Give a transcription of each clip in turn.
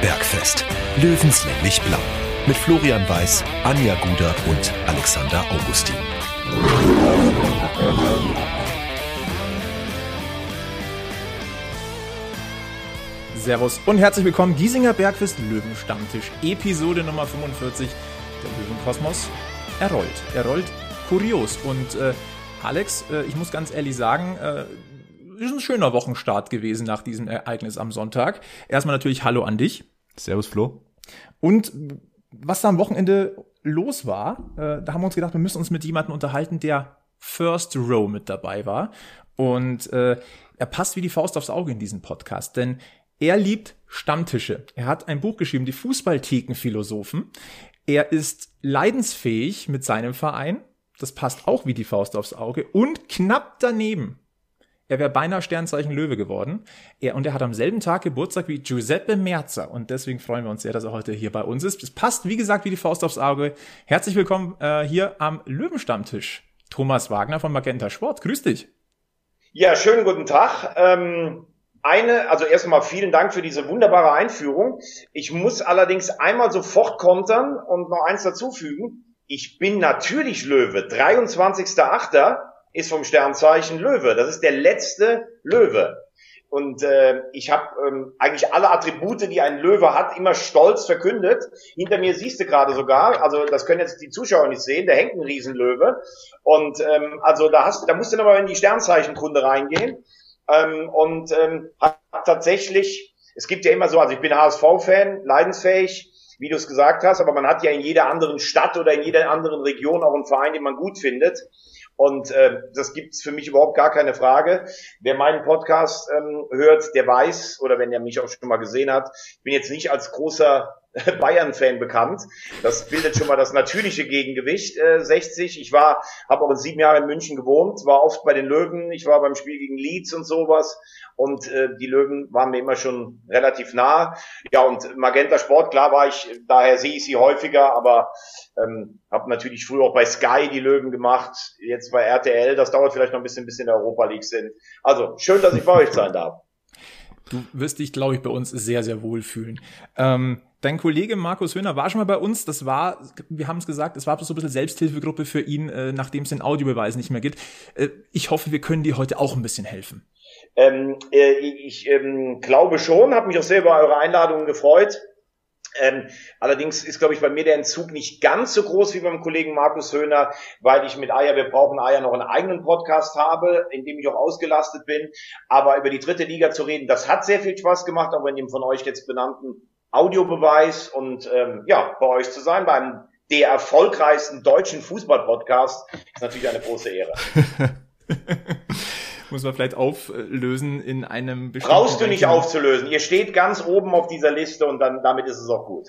Bergfest. Löwenslänglich blau. Mit Florian Weiß, Anja Guder und Alexander Augustin. Servus und herzlich willkommen. Giesinger Bergfest Löwenstammtisch, Episode Nummer 45. Der Löwenkosmos errollt. Er rollt kurios. Und äh, Alex, äh, ich muss ganz ehrlich sagen, äh, ist ein schöner Wochenstart gewesen nach diesem Ereignis am Sonntag. Erstmal natürlich Hallo an dich. Servus Flo. Und was da am Wochenende los war, äh, da haben wir uns gedacht, wir müssen uns mit jemandem unterhalten, der First Row mit dabei war. Und äh, er passt wie die Faust aufs Auge in diesen Podcast, denn er liebt Stammtische. Er hat ein Buch geschrieben, die Fußballthekenphilosophen. Er ist leidensfähig mit seinem Verein. Das passt auch wie die Faust aufs Auge. Und knapp daneben er wäre beinahe Sternzeichen Löwe geworden. Er, und er hat am selben Tag Geburtstag wie Giuseppe Merzer. Und deswegen freuen wir uns sehr, dass er heute hier bei uns ist. Es passt, wie gesagt, wie die Faust aufs Auge. Herzlich willkommen äh, hier am Löwenstammtisch. Thomas Wagner von Magenta Sport. Grüß dich. Ja, schönen guten Tag. Ähm eine, also erstmal vielen Dank für diese wunderbare Einführung. Ich muss allerdings einmal sofort kontern und noch eins dazufügen. Ich bin natürlich Löwe, 23.8 ist vom Sternzeichen Löwe. Das ist der letzte Löwe. Und äh, ich habe ähm, eigentlich alle Attribute, die ein Löwe hat, immer stolz verkündet. Hinter mir siehst du gerade sogar, also das können jetzt die Zuschauer nicht sehen, da hängt ein Riesenlöwe. Und ähm, also da hast, da musst du nochmal in die Sternzeichenkunde reingehen. Ähm, und ähm, hat tatsächlich, es gibt ja immer so, also ich bin HSV-Fan, leidensfähig, wie du es gesagt hast, aber man hat ja in jeder anderen Stadt oder in jeder anderen Region auch einen Verein, den man gut findet. Und äh, das gibt's für mich überhaupt gar keine Frage. Wer meinen Podcast ähm, hört, der weiß, oder wenn er mich auch schon mal gesehen hat, ich bin jetzt nicht als großer Bayern-Fan bekannt. Das bildet schon mal das natürliche Gegengewicht. Äh, 60. Ich war, habe auch in sieben Jahren in München gewohnt, war oft bei den Löwen. Ich war beim Spiel gegen Leeds und sowas. Und äh, die Löwen waren mir immer schon relativ nah. Ja, und Magenta Sport, klar war ich, daher sehe ich sie häufiger, aber ähm, habe natürlich früher auch bei Sky die Löwen gemacht, jetzt bei RTL. Das dauert vielleicht noch ein bisschen, bis in der Europa League sind. Also schön, dass ich bei euch sein darf. Du wirst dich, glaube ich, bei uns sehr, sehr wohlfühlen. Ähm, dein Kollege Markus Höhner war schon mal bei uns. Das war, wir haben es gesagt, es war so ein bisschen Selbsthilfegruppe für ihn, äh, nachdem es den Audiobeweis nicht mehr gibt. Äh, ich hoffe, wir können dir heute auch ein bisschen helfen. Ähm, äh, ich ähm, glaube schon, habe mich auch sehr über eure Einladungen gefreut. Ähm, allerdings ist, glaube ich, bei mir der Entzug nicht ganz so groß wie beim Kollegen Markus Höhner, weil ich mit Eier, wir brauchen Eier, noch einen eigenen Podcast habe, in dem ich auch ausgelastet bin. Aber über die dritte Liga zu reden, das hat sehr viel Spaß gemacht, aber in dem von euch jetzt benannten Audiobeweis und ähm, ja, bei euch zu sein, beim der erfolgreichsten deutschen Fußball-Podcast, ist natürlich eine große Ehre. muss man vielleicht auflösen in einem bestimmten. Brauchst du nicht aufzulösen. Ihr steht ganz oben auf dieser Liste und dann damit ist es auch gut.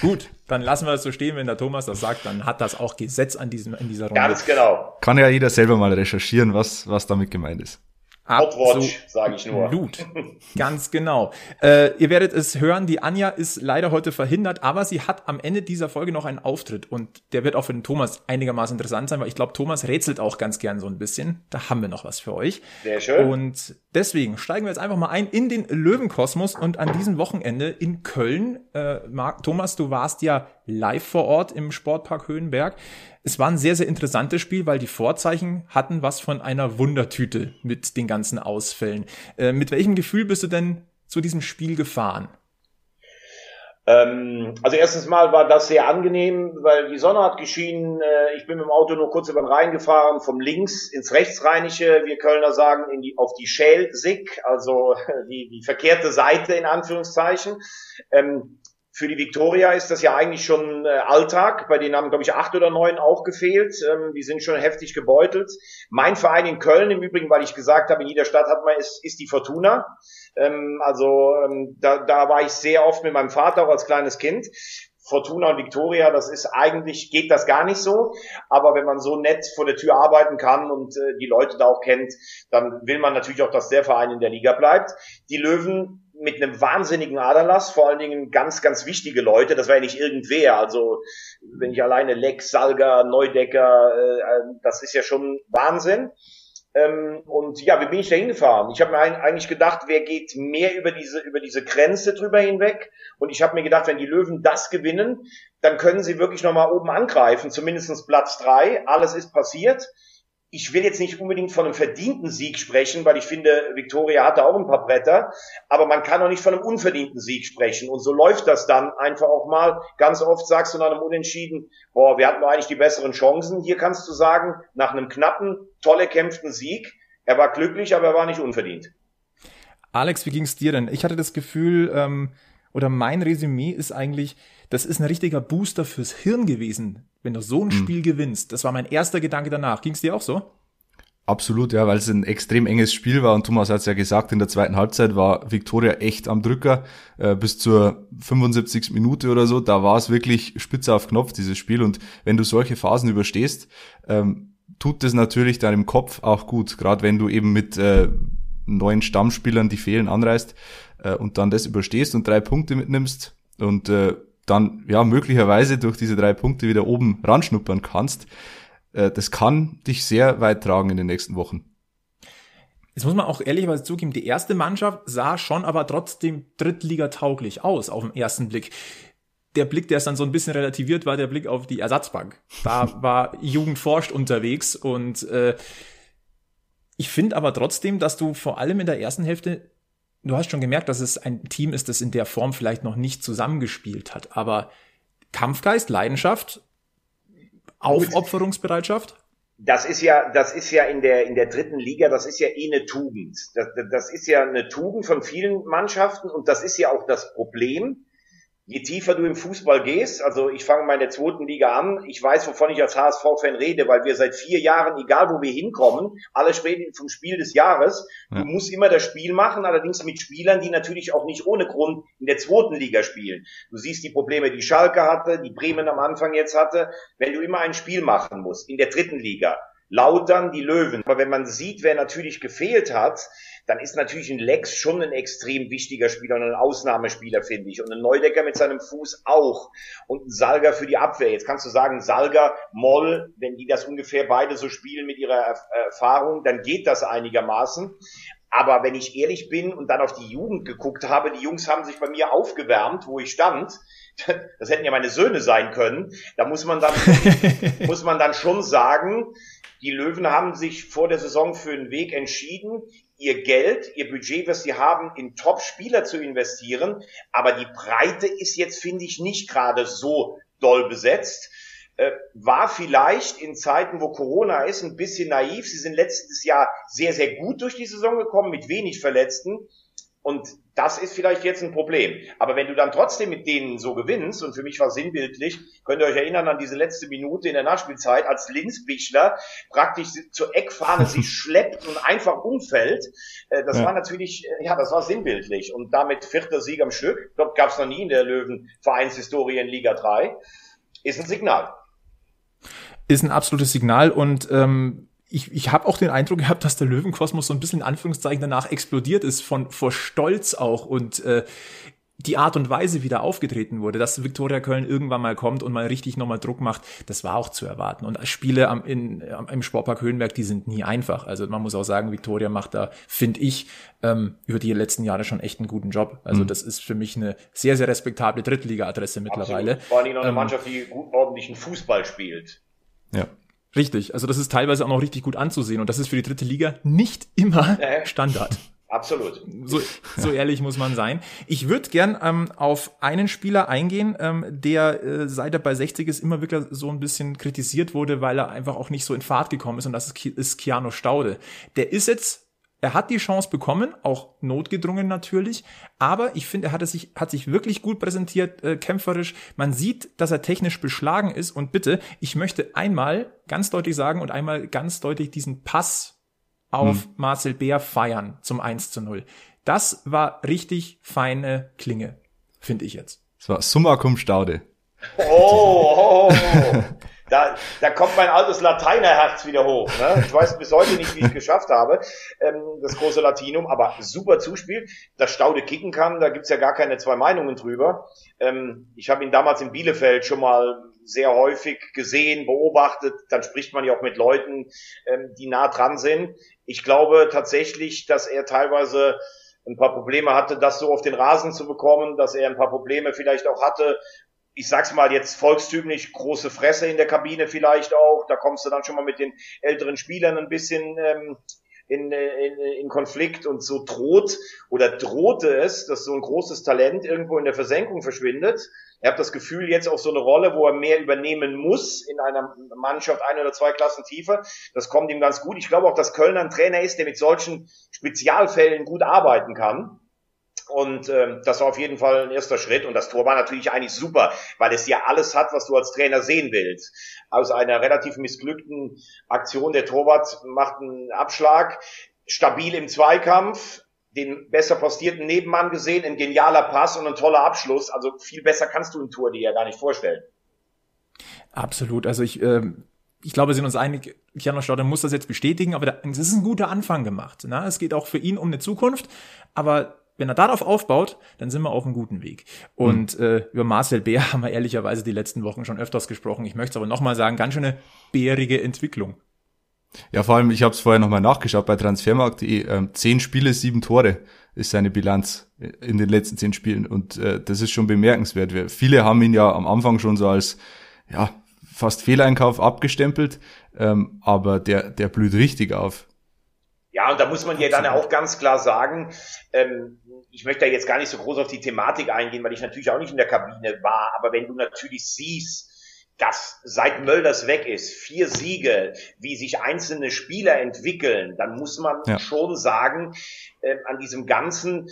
Gut, dann lassen wir es so stehen, wenn der Thomas das sagt, dann hat das auch Gesetz an diesem, in dieser Runde. Ganz genau. Kann ja jeder selber mal recherchieren, was, was damit gemeint ist. Hotwatch, sage ich nur. Blut. Ganz genau. Äh, ihr werdet es hören, die Anja ist leider heute verhindert, aber sie hat am Ende dieser Folge noch einen Auftritt und der wird auch für den Thomas einigermaßen interessant sein, weil ich glaube, Thomas rätselt auch ganz gern so ein bisschen. Da haben wir noch was für euch. Sehr schön. Und deswegen steigen wir jetzt einfach mal ein in den Löwenkosmos und an diesem Wochenende in Köln. Äh, Marc, Thomas, du warst ja live vor Ort im Sportpark Höhenberg. Es war ein sehr, sehr interessantes Spiel, weil die Vorzeichen hatten was von einer Wundertüte mit den ganzen Ausfällen. Äh, mit welchem Gefühl bist du denn zu diesem Spiel gefahren? Ähm, also erstens mal war das sehr angenehm, weil die Sonne hat geschienen. Äh, ich bin mit dem Auto nur kurz über den Rhein gefahren, vom links ins rechtsrheinische, wir Kölner sagen, in die, auf die Schelsig, also die, die verkehrte Seite in Anführungszeichen. Ähm, für die Viktoria ist das ja eigentlich schon äh, Alltag. Bei denen haben, glaube ich, acht oder neun auch gefehlt. Ähm, die sind schon heftig gebeutelt. Mein Verein in Köln im Übrigen, weil ich gesagt habe, in jeder Stadt hat man, ist, ist die Fortuna. Ähm, also ähm, da, da war ich sehr oft mit meinem Vater auch als kleines Kind. Fortuna und Victoria, das ist eigentlich, geht das gar nicht so. Aber wenn man so nett vor der Tür arbeiten kann und äh, die Leute da auch kennt, dann will man natürlich auch, dass der Verein in der Liga bleibt. Die Löwen mit einem wahnsinnigen Aderlass, vor allen Dingen ganz, ganz wichtige Leute. Das war ja nicht irgendwer. Also wenn ich alleine Lex, Salga, Neudecker, äh, das ist ja schon Wahnsinn. Ähm, und ja, wie bin ich da hingefahren? Ich habe mir eigentlich gedacht, wer geht mehr über diese, über diese Grenze drüber hinweg? Und ich habe mir gedacht, wenn die Löwen das gewinnen, dann können sie wirklich nochmal oben angreifen, zumindestens Platz drei. Alles ist passiert ich will jetzt nicht unbedingt von einem verdienten Sieg sprechen, weil ich finde, Victoria hatte auch ein paar Bretter, aber man kann auch nicht von einem unverdienten Sieg sprechen. Und so läuft das dann einfach auch mal. Ganz oft sagst du nach einem Unentschieden, boah, wir hatten eigentlich die besseren Chancen. Hier kannst du sagen, nach einem knappen, toll erkämpften Sieg, er war glücklich, aber er war nicht unverdient. Alex, wie ging's dir denn? Ich hatte das Gefühl, ähm, oder mein Resümee ist eigentlich, das ist ein richtiger Booster fürs Hirn gewesen, wenn du so ein mhm. Spiel gewinnst. Das war mein erster Gedanke danach. Ging es dir auch so? Absolut, ja, weil es ein extrem enges Spiel war und Thomas hat es ja gesagt, in der zweiten Halbzeit war Viktoria echt am Drücker äh, bis zur 75. Minute oder so. Da war es wirklich spitze auf Knopf, dieses Spiel. Und wenn du solche Phasen überstehst, ähm, tut das natürlich deinem Kopf auch gut, gerade wenn du eben mit äh, neuen Stammspielern, die fehlen, anreist äh, und dann das überstehst und drei Punkte mitnimmst und äh, dann ja möglicherweise durch diese drei Punkte wieder oben ranschnuppern kannst, äh, das kann dich sehr weit tragen in den nächsten Wochen. Jetzt muss man auch ehrlicherweise zugeben, die erste Mannschaft sah schon aber trotzdem drittligatauglich aus auf den ersten Blick. Der Blick, der ist dann so ein bisschen relativiert, war der Blick auf die Ersatzbank. Da war Jugend forscht unterwegs und äh, ich finde aber trotzdem, dass du vor allem in der ersten Hälfte du hast schon gemerkt, dass es ein Team ist, das in der Form vielleicht noch nicht zusammengespielt hat. Aber Kampfgeist, Leidenschaft, Aufopferungsbereitschaft? Das ist ja, das ist ja in der, in der dritten Liga, das ist ja eh eine Tugend. Das, das ist ja eine Tugend von vielen Mannschaften und das ist ja auch das Problem je tiefer du im Fußball gehst, also ich fange mal in der zweiten Liga an, ich weiß, wovon ich als HSV-Fan rede, weil wir seit vier Jahren, egal wo wir hinkommen, alle sprechen vom Spiel des Jahres. Ja. Du musst immer das Spiel machen, allerdings mit Spielern, die natürlich auch nicht ohne Grund in der zweiten Liga spielen. Du siehst die Probleme, die Schalke hatte, die Bremen am Anfang jetzt hatte, wenn du immer ein Spiel machen musst in der dritten Liga. Lautern die Löwen. Aber wenn man sieht, wer natürlich gefehlt hat, dann ist natürlich ein Lex schon ein extrem wichtiger Spieler und ein Ausnahmespieler, finde ich. Und ein Neudecker mit seinem Fuß auch. Und ein Salger für die Abwehr. Jetzt kannst du sagen, Salger, Moll, wenn die das ungefähr beide so spielen mit ihrer Erfahrung, dann geht das einigermaßen. Aber wenn ich ehrlich bin und dann auf die Jugend geguckt habe, die Jungs haben sich bei mir aufgewärmt, wo ich stand. Das hätten ja meine Söhne sein können. Da muss man dann, muss man dann schon sagen, die Löwen haben sich vor der Saison für einen Weg entschieden, ihr Geld, ihr Budget, was sie haben, in Top-Spieler zu investieren. Aber die Breite ist jetzt, finde ich, nicht gerade so doll besetzt. Äh, war vielleicht in Zeiten, wo Corona ist, ein bisschen naiv. Sie sind letztes Jahr sehr, sehr gut durch die Saison gekommen, mit wenig Verletzten. Und das ist vielleicht jetzt ein Problem. Aber wenn du dann trotzdem mit denen so gewinnst, und für mich war sinnbildlich, könnt ihr euch erinnern an diese letzte Minute in der Nachspielzeit, als Linzbichler praktisch zur Eckfahne sich schleppt und einfach umfällt. Äh, das ja. war natürlich, äh, ja, das war sinnbildlich. Und damit vierter Sieg am Stück, ich glaube, gab es noch nie in der Löwen-Vereinshistorie in Liga 3, ist ein Signal. Ist ein absolutes Signal und ähm, ich, ich habe auch den Eindruck gehabt, dass der Löwenkosmos so ein bisschen in Anführungszeichen danach explodiert ist, von vor Stolz auch und äh, die Art und Weise, wie da aufgetreten wurde, dass Viktoria Köln irgendwann mal kommt und mal richtig nochmal Druck macht, das war auch zu erwarten. Und Spiele am, in, am, im Sportpark Höhenberg, die sind nie einfach. Also man muss auch sagen, Viktoria macht da, finde ich, ähm, über die letzten Jahre schon echt einen guten Job. Also mhm. das ist für mich eine sehr, sehr respektable Drittliga-Adresse mittlerweile. Absolut. Vor allem noch eine ähm, Mannschaft, die gut ordentlichen Fußball spielt. Ja. Richtig, also das ist teilweise auch noch richtig gut anzusehen und das ist für die dritte Liga nicht immer Standard. Absolut. So, so ehrlich muss man sein. Ich würde gern ähm, auf einen Spieler eingehen, ähm, der äh, seit er bei 60 ist immer wirklich so ein bisschen kritisiert wurde, weil er einfach auch nicht so in Fahrt gekommen ist und das ist, ist Keanu Staude. Der ist jetzt er hat die Chance bekommen, auch notgedrungen natürlich, aber ich finde, er hat, sich, hat sich wirklich gut präsentiert, äh, kämpferisch. Man sieht, dass er technisch beschlagen ist und bitte, ich möchte einmal ganz deutlich sagen und einmal ganz deutlich diesen Pass auf hm. Marcel Bär feiern zum 1 zu 0. Das war richtig feine Klinge, finde ich jetzt. Das war Summa cum Staude. Oh, oh, oh. da, da kommt mein altes Lateinerherz wieder hoch. Ne? Ich weiß bis heute nicht, wie ich es geschafft habe, ähm, das große Latinum, aber super Zuspiel. Dass Staude kicken kann, da gibt's ja gar keine zwei Meinungen drüber. Ähm, ich habe ihn damals in Bielefeld schon mal sehr häufig gesehen, beobachtet. Dann spricht man ja auch mit Leuten, ähm, die nah dran sind. Ich glaube tatsächlich, dass er teilweise ein paar Probleme hatte, das so auf den Rasen zu bekommen, dass er ein paar Probleme vielleicht auch hatte. Ich sag's mal jetzt volkstümlich, große Fresse in der Kabine vielleicht auch. Da kommst du dann schon mal mit den älteren Spielern ein bisschen ähm, in, in, in Konflikt und so droht oder drohte es, dass so ein großes Talent irgendwo in der Versenkung verschwindet. Er hat das Gefühl jetzt auf so eine Rolle, wo er mehr übernehmen muss in einer Mannschaft ein oder zwei Klassen tiefer. Das kommt ihm ganz gut. Ich glaube auch, dass Kölner ein Trainer ist, der mit solchen Spezialfällen gut arbeiten kann. Und ähm, das war auf jeden Fall ein erster Schritt. Und das Tor war natürlich eigentlich super, weil es ja alles hat, was du als Trainer sehen willst. Aus einer relativ missglückten Aktion, der Torwart macht einen Abschlag, stabil im Zweikampf, den besser postierten Nebenmann gesehen, ein genialer Pass und ein toller Abschluss. Also viel besser kannst du ein Tor dir ja gar nicht vorstellen. Absolut. Also ich, äh, ich glaube, wir sind uns einig, Kiano Stauder muss das jetzt bestätigen, aber es ist ein guter Anfang gemacht. Ne? Es geht auch für ihn um eine Zukunft, aber wenn er darauf aufbaut, dann sind wir auf einem guten Weg. Und mhm. äh, über Marcel Bär haben wir ehrlicherweise die letzten Wochen schon öfters gesprochen. Ich möchte es aber nochmal sagen, ganz schöne bärige Entwicklung. Ja, vor allem, ich habe es vorher nochmal nachgeschaut bei Transfermarkt.de. Ähm, zehn Spiele, sieben Tore ist seine Bilanz in den letzten zehn Spielen. Und äh, das ist schon bemerkenswert. Wir, viele haben ihn ja am Anfang schon so als ja fast Fehleinkauf abgestempelt, ähm, aber der, der blüht richtig auf. Ja, und da muss man ja dann auch ganz klar sagen, ähm, ich möchte da jetzt gar nicht so groß auf die Thematik eingehen, weil ich natürlich auch nicht in der Kabine war, aber wenn du natürlich siehst, dass seit Mölders weg ist, vier Siege, wie sich einzelne Spieler entwickeln, dann muss man ja. schon sagen, äh, an diesem Ganzen,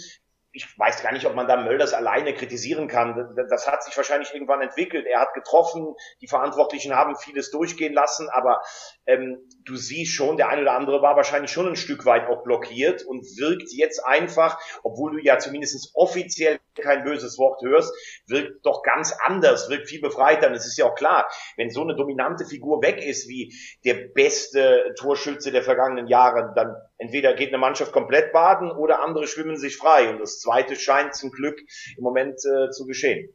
ich weiß gar nicht, ob man da Mölders alleine kritisieren kann. Das hat sich wahrscheinlich irgendwann entwickelt. Er hat getroffen, die Verantwortlichen haben vieles durchgehen lassen, aber ähm, du siehst schon, der eine oder andere war wahrscheinlich schon ein Stück weit auch blockiert und wirkt jetzt einfach, obwohl du ja zumindest offiziell kein böses Wort hörst, wirkt doch ganz anders, wirkt viel befreiter. Und es ist ja auch klar, wenn so eine dominante Figur weg ist wie der beste Torschütze der vergangenen Jahre, dann entweder geht eine Mannschaft komplett baden oder andere schwimmen sich frei. Und das zweite scheint zum Glück im Moment äh, zu geschehen.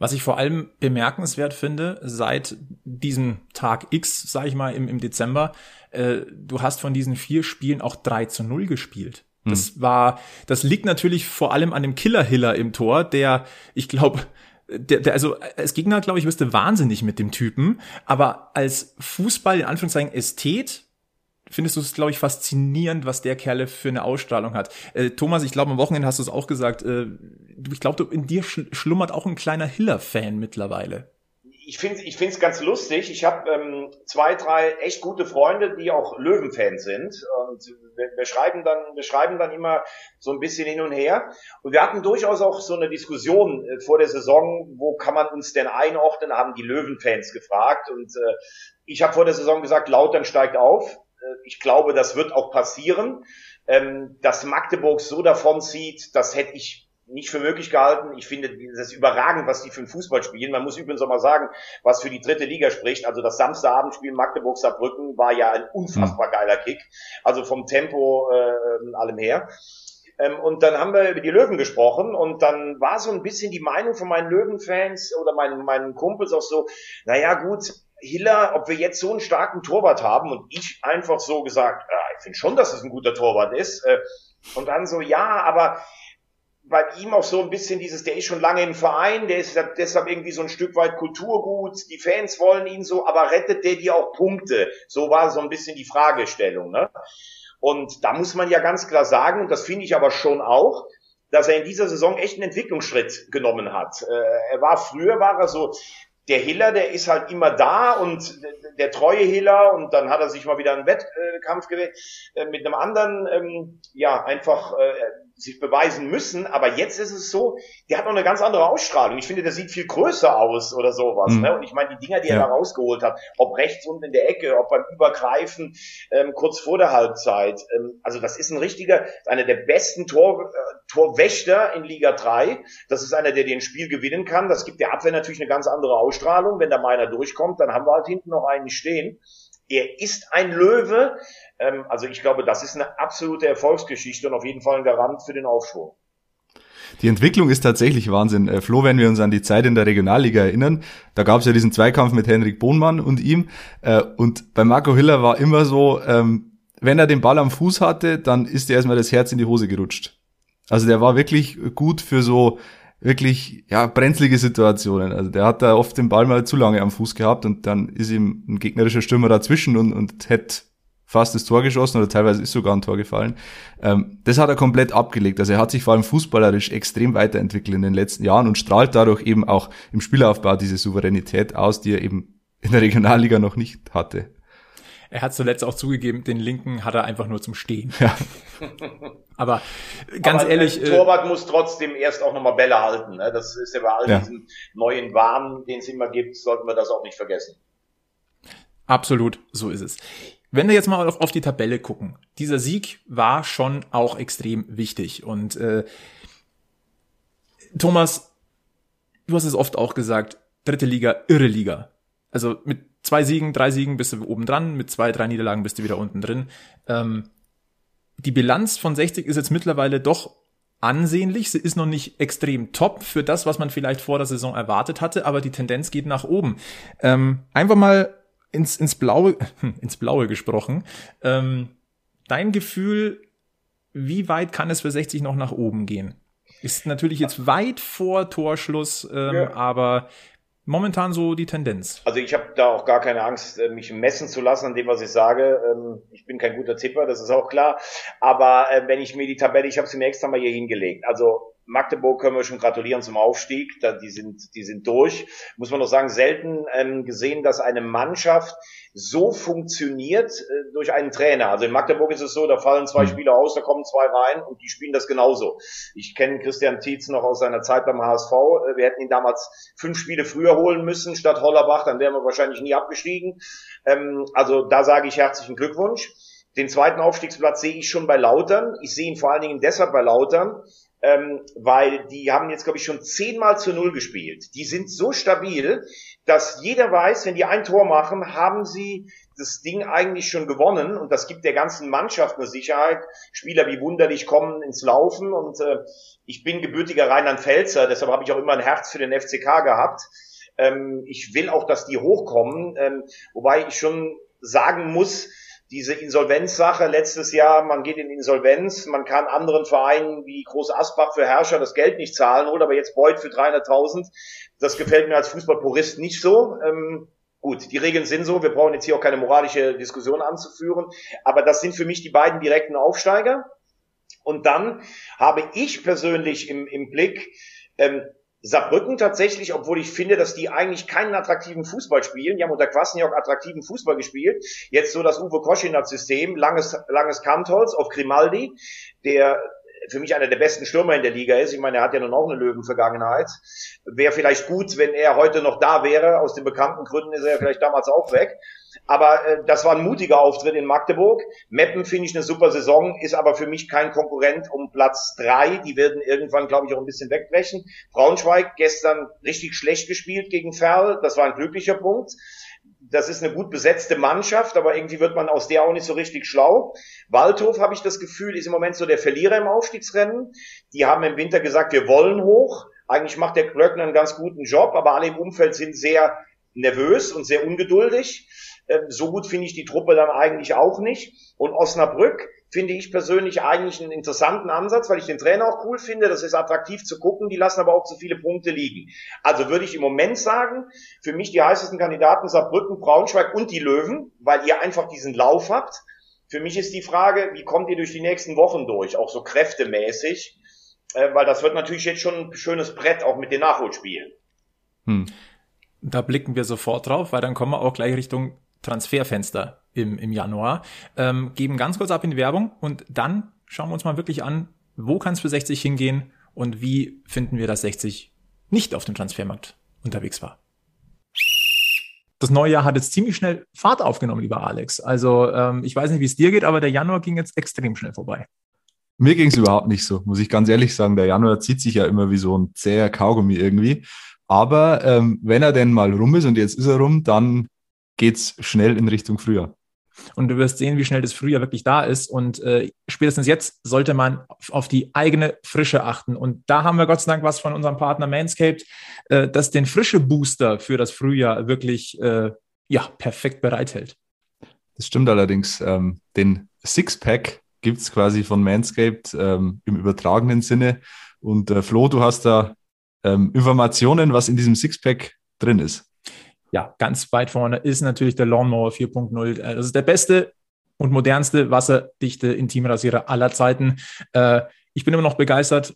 Was ich vor allem bemerkenswert finde, seit diesem Tag X, sag ich mal, im, im Dezember, äh, du hast von diesen vier Spielen auch 3 zu 0 gespielt. Das hm. war, das liegt natürlich vor allem an dem Killer-Hiller im Tor, der, ich glaube, der, der, also als Gegner, glaube ich, wüsste wahnsinnig mit dem Typen, aber als Fußball, in Anführungszeichen, Ästhet, findest du es, glaube ich, faszinierend, was der Kerle für eine Ausstrahlung hat. Äh, Thomas, ich glaube, am Wochenende hast du es auch gesagt, äh, ich glaube, in dir schlummert auch ein kleiner Hiller-Fan mittlerweile. Ich finde ich es ganz lustig. Ich habe ähm, zwei, drei echt gute Freunde, die auch Löwen-Fans sind. Und wir, wir, schreiben dann, wir schreiben dann immer so ein bisschen hin und her. Und wir hatten durchaus auch so eine Diskussion äh, vor der Saison, wo kann man uns denn einordnen, haben die Löwen-Fans gefragt. Und äh, ich habe vor der Saison gesagt, Lautern steigt auf. Äh, ich glaube, das wird auch passieren. Ähm, dass Magdeburg so davon zieht, das hätte ich nicht für möglich gehalten. Ich finde das ist überragend, was die für den Fußball spielen. Man muss übrigens auch mal sagen, was für die dritte Liga spricht. Also das Samstagabendspiel Magdeburg-Saarbrücken war ja ein unfassbar mhm. geiler Kick. Also vom Tempo äh, allem her. Ähm, und dann haben wir über die Löwen gesprochen und dann war so ein bisschen die Meinung von meinen Löwen-Fans oder meinen, meinen Kumpels auch so, naja gut, Hiller, ob wir jetzt so einen starken Torwart haben und ich einfach so gesagt, ja, ich finde schon, dass es ein guter Torwart ist. Äh, und dann so, ja, aber bei ihm auch so ein bisschen dieses, der ist schon lange im Verein, der ist deshalb irgendwie so ein Stück weit Kulturgut, die Fans wollen ihn so, aber rettet der dir auch Punkte? So war so ein bisschen die Fragestellung. Ne? Und da muss man ja ganz klar sagen, und das finde ich aber schon auch, dass er in dieser Saison echt einen Entwicklungsschritt genommen hat. Äh, er war früher war er so der Hiller, der ist halt immer da und der, treue Hiller und dann hat er sich mal wieder einen Wettkampf gewählt äh, mit einem anderen, ähm, ja, einfach äh, sich beweisen müssen, aber jetzt ist es so, der hat noch eine ganz andere Ausstrahlung. Ich finde, der sieht viel größer aus oder sowas. Mhm. Ne? Und ich meine, die Dinger, die ja. er da rausgeholt hat, ob rechts unten in der Ecke, ob beim Übergreifen ähm, kurz vor der Halbzeit, ähm, also das ist ein richtiger, einer der besten Tor, äh, Torwächter in Liga 3. Das ist einer, der den Spiel gewinnen kann. Das gibt der Abwehr natürlich eine ganz andere Ausstrahlung. Wenn da meiner durchkommt, dann haben wir halt hinten noch einen stehen. Er ist ein Löwe. Ähm, also ich glaube, das ist eine absolute Erfolgsgeschichte und auf jeden Fall ein Garant für den Aufschwung. Die Entwicklung ist tatsächlich Wahnsinn. Äh, Flo, wenn wir uns an die Zeit in der Regionalliga erinnern, da gab es ja diesen Zweikampf mit Henrik Bohnmann und ihm. Äh, und bei Marco Hiller war immer so, ähm, wenn er den Ball am Fuß hatte, dann ist er erstmal das Herz in die Hose gerutscht. Also der war wirklich gut für so wirklich ja brenzlige Situationen. Also der hat da oft den Ball mal zu lange am Fuß gehabt und dann ist ihm ein gegnerischer Stürmer dazwischen und, und hätte fast das Tor geschossen oder teilweise ist sogar ein Tor gefallen. Ähm, das hat er komplett abgelegt. Also er hat sich vor allem fußballerisch extrem weiterentwickelt in den letzten Jahren und strahlt dadurch eben auch im Spielaufbau diese Souveränität aus, die er eben in der Regionalliga noch nicht hatte. Er hat zuletzt auch zugegeben, den linken hat er einfach nur zum Stehen. Ja. Aber ganz Aber ehrlich. Der Torwart äh, muss trotzdem erst auch nochmal Bälle halten. Ne? Das ist ja bei all ja. diesen neuen Wahn, den es immer gibt, sollten wir das auch nicht vergessen. Absolut, so ist es. Wenn wir jetzt mal auf, auf die Tabelle gucken, dieser Sieg war schon auch extrem wichtig. Und äh, Thomas, du hast es oft auch gesagt, dritte Liga, irre Liga. Also mit zwei Siegen, drei Siegen bist du oben dran, mit zwei, drei Niederlagen bist du wieder unten drin. Ähm, die Bilanz von 60 ist jetzt mittlerweile doch ansehnlich. Sie ist noch nicht extrem top für das, was man vielleicht vor der Saison erwartet hatte, aber die Tendenz geht nach oben. Ähm, einfach mal ins, ins Blaue, ins Blaue gesprochen. Ähm, dein Gefühl, wie weit kann es für 60 noch nach oben gehen? Ist natürlich jetzt weit vor Torschluss, ähm, ja. aber momentan so die Tendenz? Also ich habe da auch gar keine Angst, äh, mich messen zu lassen an dem, was ich sage. Ähm, ich bin kein guter Tipper, das ist auch klar. Aber äh, wenn ich mir die Tabelle, ich habe sie mir extra mal hier hingelegt. Also Magdeburg können wir schon gratulieren zum Aufstieg. Da, die sind, die sind durch. Muss man noch sagen, selten ähm, gesehen, dass eine Mannschaft so funktioniert äh, durch einen Trainer. Also in Magdeburg ist es so, da fallen zwei mhm. Spieler aus, da kommen zwei rein und die spielen das genauso. Ich kenne Christian Tietz noch aus seiner Zeit beim HSV. Äh, wir hätten ihn damals fünf Spiele früher holen müssen statt Hollerbach, dann wären wir wahrscheinlich nie abgestiegen. Ähm, also da sage ich herzlichen Glückwunsch. Den zweiten Aufstiegsplatz sehe ich schon bei Lautern. Ich sehe ihn vor allen Dingen deshalb bei Lautern, ähm, weil die haben jetzt, glaube ich, schon zehnmal zu null gespielt. Die sind so stabil, dass jeder weiß, wenn die ein Tor machen, haben sie das Ding eigentlich schon gewonnen und das gibt der ganzen Mannschaft eine Sicherheit. Spieler wie Wunderlich kommen ins Laufen und äh, ich bin gebürtiger Rheinland-Pfälzer, deshalb habe ich auch immer ein Herz für den FCK gehabt. Ähm, ich will auch, dass die hochkommen, ähm, wobei ich schon sagen muss, diese Insolvenzsache letztes Jahr, man geht in Insolvenz, man kann anderen Vereinen wie Groß Asbach für Herrscher das Geld nicht zahlen, holt aber jetzt Beut für 300.000. Das gefällt mir als Fußballpurist nicht so. Ähm, gut, die Regeln sind so, wir brauchen jetzt hier auch keine moralische Diskussion anzuführen, aber das sind für mich die beiden direkten Aufsteiger. Und dann habe ich persönlich im, im Blick, ähm, Saarbrücken tatsächlich, obwohl ich finde, dass die eigentlich keinen attraktiven Fußball spielen. Die haben unter Kwasniok attraktiven Fußball gespielt. Jetzt so das Uwe Koschinat-System, langes, langes Kantholz auf Grimaldi, der für mich einer der besten Stürmer in der Liga ist. Ich meine, er hat ja nun auch eine Löwenvergangenheit. Wäre vielleicht gut, wenn er heute noch da wäre. Aus den bekannten Gründen ist er vielleicht damals auch weg. Aber äh, das war ein mutiger Auftritt in Magdeburg. Meppen finde ich eine super Saison, ist aber für mich kein Konkurrent um Platz drei. Die werden irgendwann, glaube ich, auch ein bisschen wegbrechen. Braunschweig gestern richtig schlecht gespielt gegen Ferl. Das war ein glücklicher Punkt. Das ist eine gut besetzte Mannschaft, aber irgendwie wird man aus der auch nicht so richtig schlau. Waldhof, habe ich das Gefühl, ist im Moment so der Verlierer im Aufstiegsrennen. Die haben im Winter gesagt, wir wollen hoch. Eigentlich macht der Klöckner einen ganz guten Job, aber alle im Umfeld sind sehr nervös und sehr ungeduldig. Ähm, so gut finde ich die Truppe dann eigentlich auch nicht. Und Osnabrück finde ich persönlich eigentlich einen interessanten Ansatz, weil ich den Trainer auch cool finde. Das ist attraktiv zu gucken. Die lassen aber auch zu viele Punkte liegen. Also würde ich im Moment sagen, für mich die heißesten Kandidaten Saarbrücken, Braunschweig und die Löwen, weil ihr einfach diesen Lauf habt. Für mich ist die Frage, wie kommt ihr durch die nächsten Wochen durch, auch so kräftemäßig, äh, weil das wird natürlich jetzt schon ein schönes Brett auch mit den Nachholspielen. Hm. Da blicken wir sofort drauf, weil dann kommen wir auch gleich Richtung Transferfenster im, im Januar. Ähm, geben ganz kurz ab in die Werbung und dann schauen wir uns mal wirklich an, Wo kann es für 60 hingehen? Und wie finden wir, dass 60 nicht auf dem Transfermarkt unterwegs war? Das neue Jahr hat jetzt ziemlich schnell Fahrt aufgenommen, lieber Alex. Also ähm, ich weiß nicht, wie es dir geht, aber der Januar ging jetzt extrem schnell vorbei. Mir ging es überhaupt nicht so, muss ich ganz ehrlich sagen. Der Januar zieht sich ja immer wie so ein zäher Kaugummi irgendwie. Aber ähm, wenn er denn mal rum ist und jetzt ist er rum, dann geht's schnell in Richtung Frühjahr. Und du wirst sehen, wie schnell das Frühjahr wirklich da ist. Und äh, spätestens jetzt sollte man auf die eigene Frische achten. Und da haben wir Gott sei Dank was von unserem Partner Manscaped, äh, das den frische Booster für das Frühjahr wirklich äh, ja, perfekt bereithält. Das stimmt allerdings. Ähm, den Sixpack gibt es quasi von Manscaped ähm, im übertragenen Sinne. Und äh, Flo, du hast da ähm, Informationen, was in diesem Sixpack drin ist ja, ganz weit vorne ist natürlich der Lawnmower 4.0. Äh, das ist der beste und modernste wasserdichte Intimrasierer aller Zeiten. Äh, ich bin immer noch begeistert.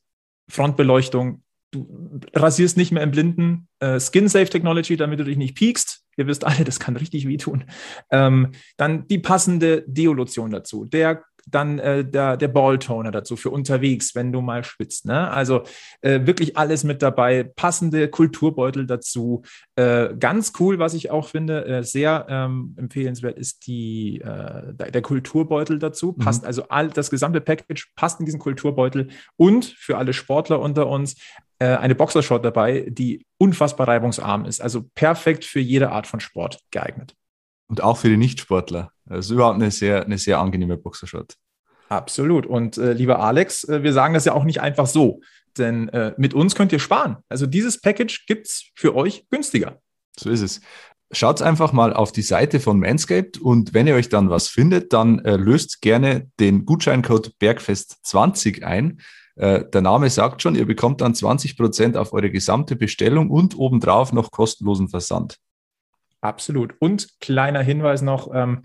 Frontbeleuchtung. Du rasierst nicht mehr im Blinden. Äh, Skin Safe Technology, damit du dich nicht piekst. Ihr wisst alle, das kann richtig wehtun. Ähm, dann die passende Deolution dazu. Der dann äh, der, der Balltoner dazu für unterwegs, wenn du mal schwitzt. Ne? Also äh, wirklich alles mit dabei, passende Kulturbeutel dazu. Äh, ganz cool, was ich auch finde, äh, sehr ähm, empfehlenswert ist die, äh, der Kulturbeutel dazu. Mhm. Passt also all, das gesamte Package passt in diesen Kulturbeutel und für alle Sportler unter uns äh, eine Boxershort dabei, die unfassbar reibungsarm ist. Also perfekt für jede Art von Sport geeignet. Und auch für die Nichtsportler. Das ist überhaupt eine sehr, eine sehr angenehme Boxershot. Absolut. Und äh, lieber Alex, äh, wir sagen das ja auch nicht einfach so, denn äh, mit uns könnt ihr sparen. Also dieses Package gibt es für euch günstiger. So ist es. Schaut einfach mal auf die Seite von Manscaped und wenn ihr euch dann was findet, dann äh, löst gerne den Gutscheincode Bergfest20 ein. Äh, der Name sagt schon, ihr bekommt dann 20% auf eure gesamte Bestellung und obendrauf noch kostenlosen Versand. Absolut. Und kleiner Hinweis noch, ähm,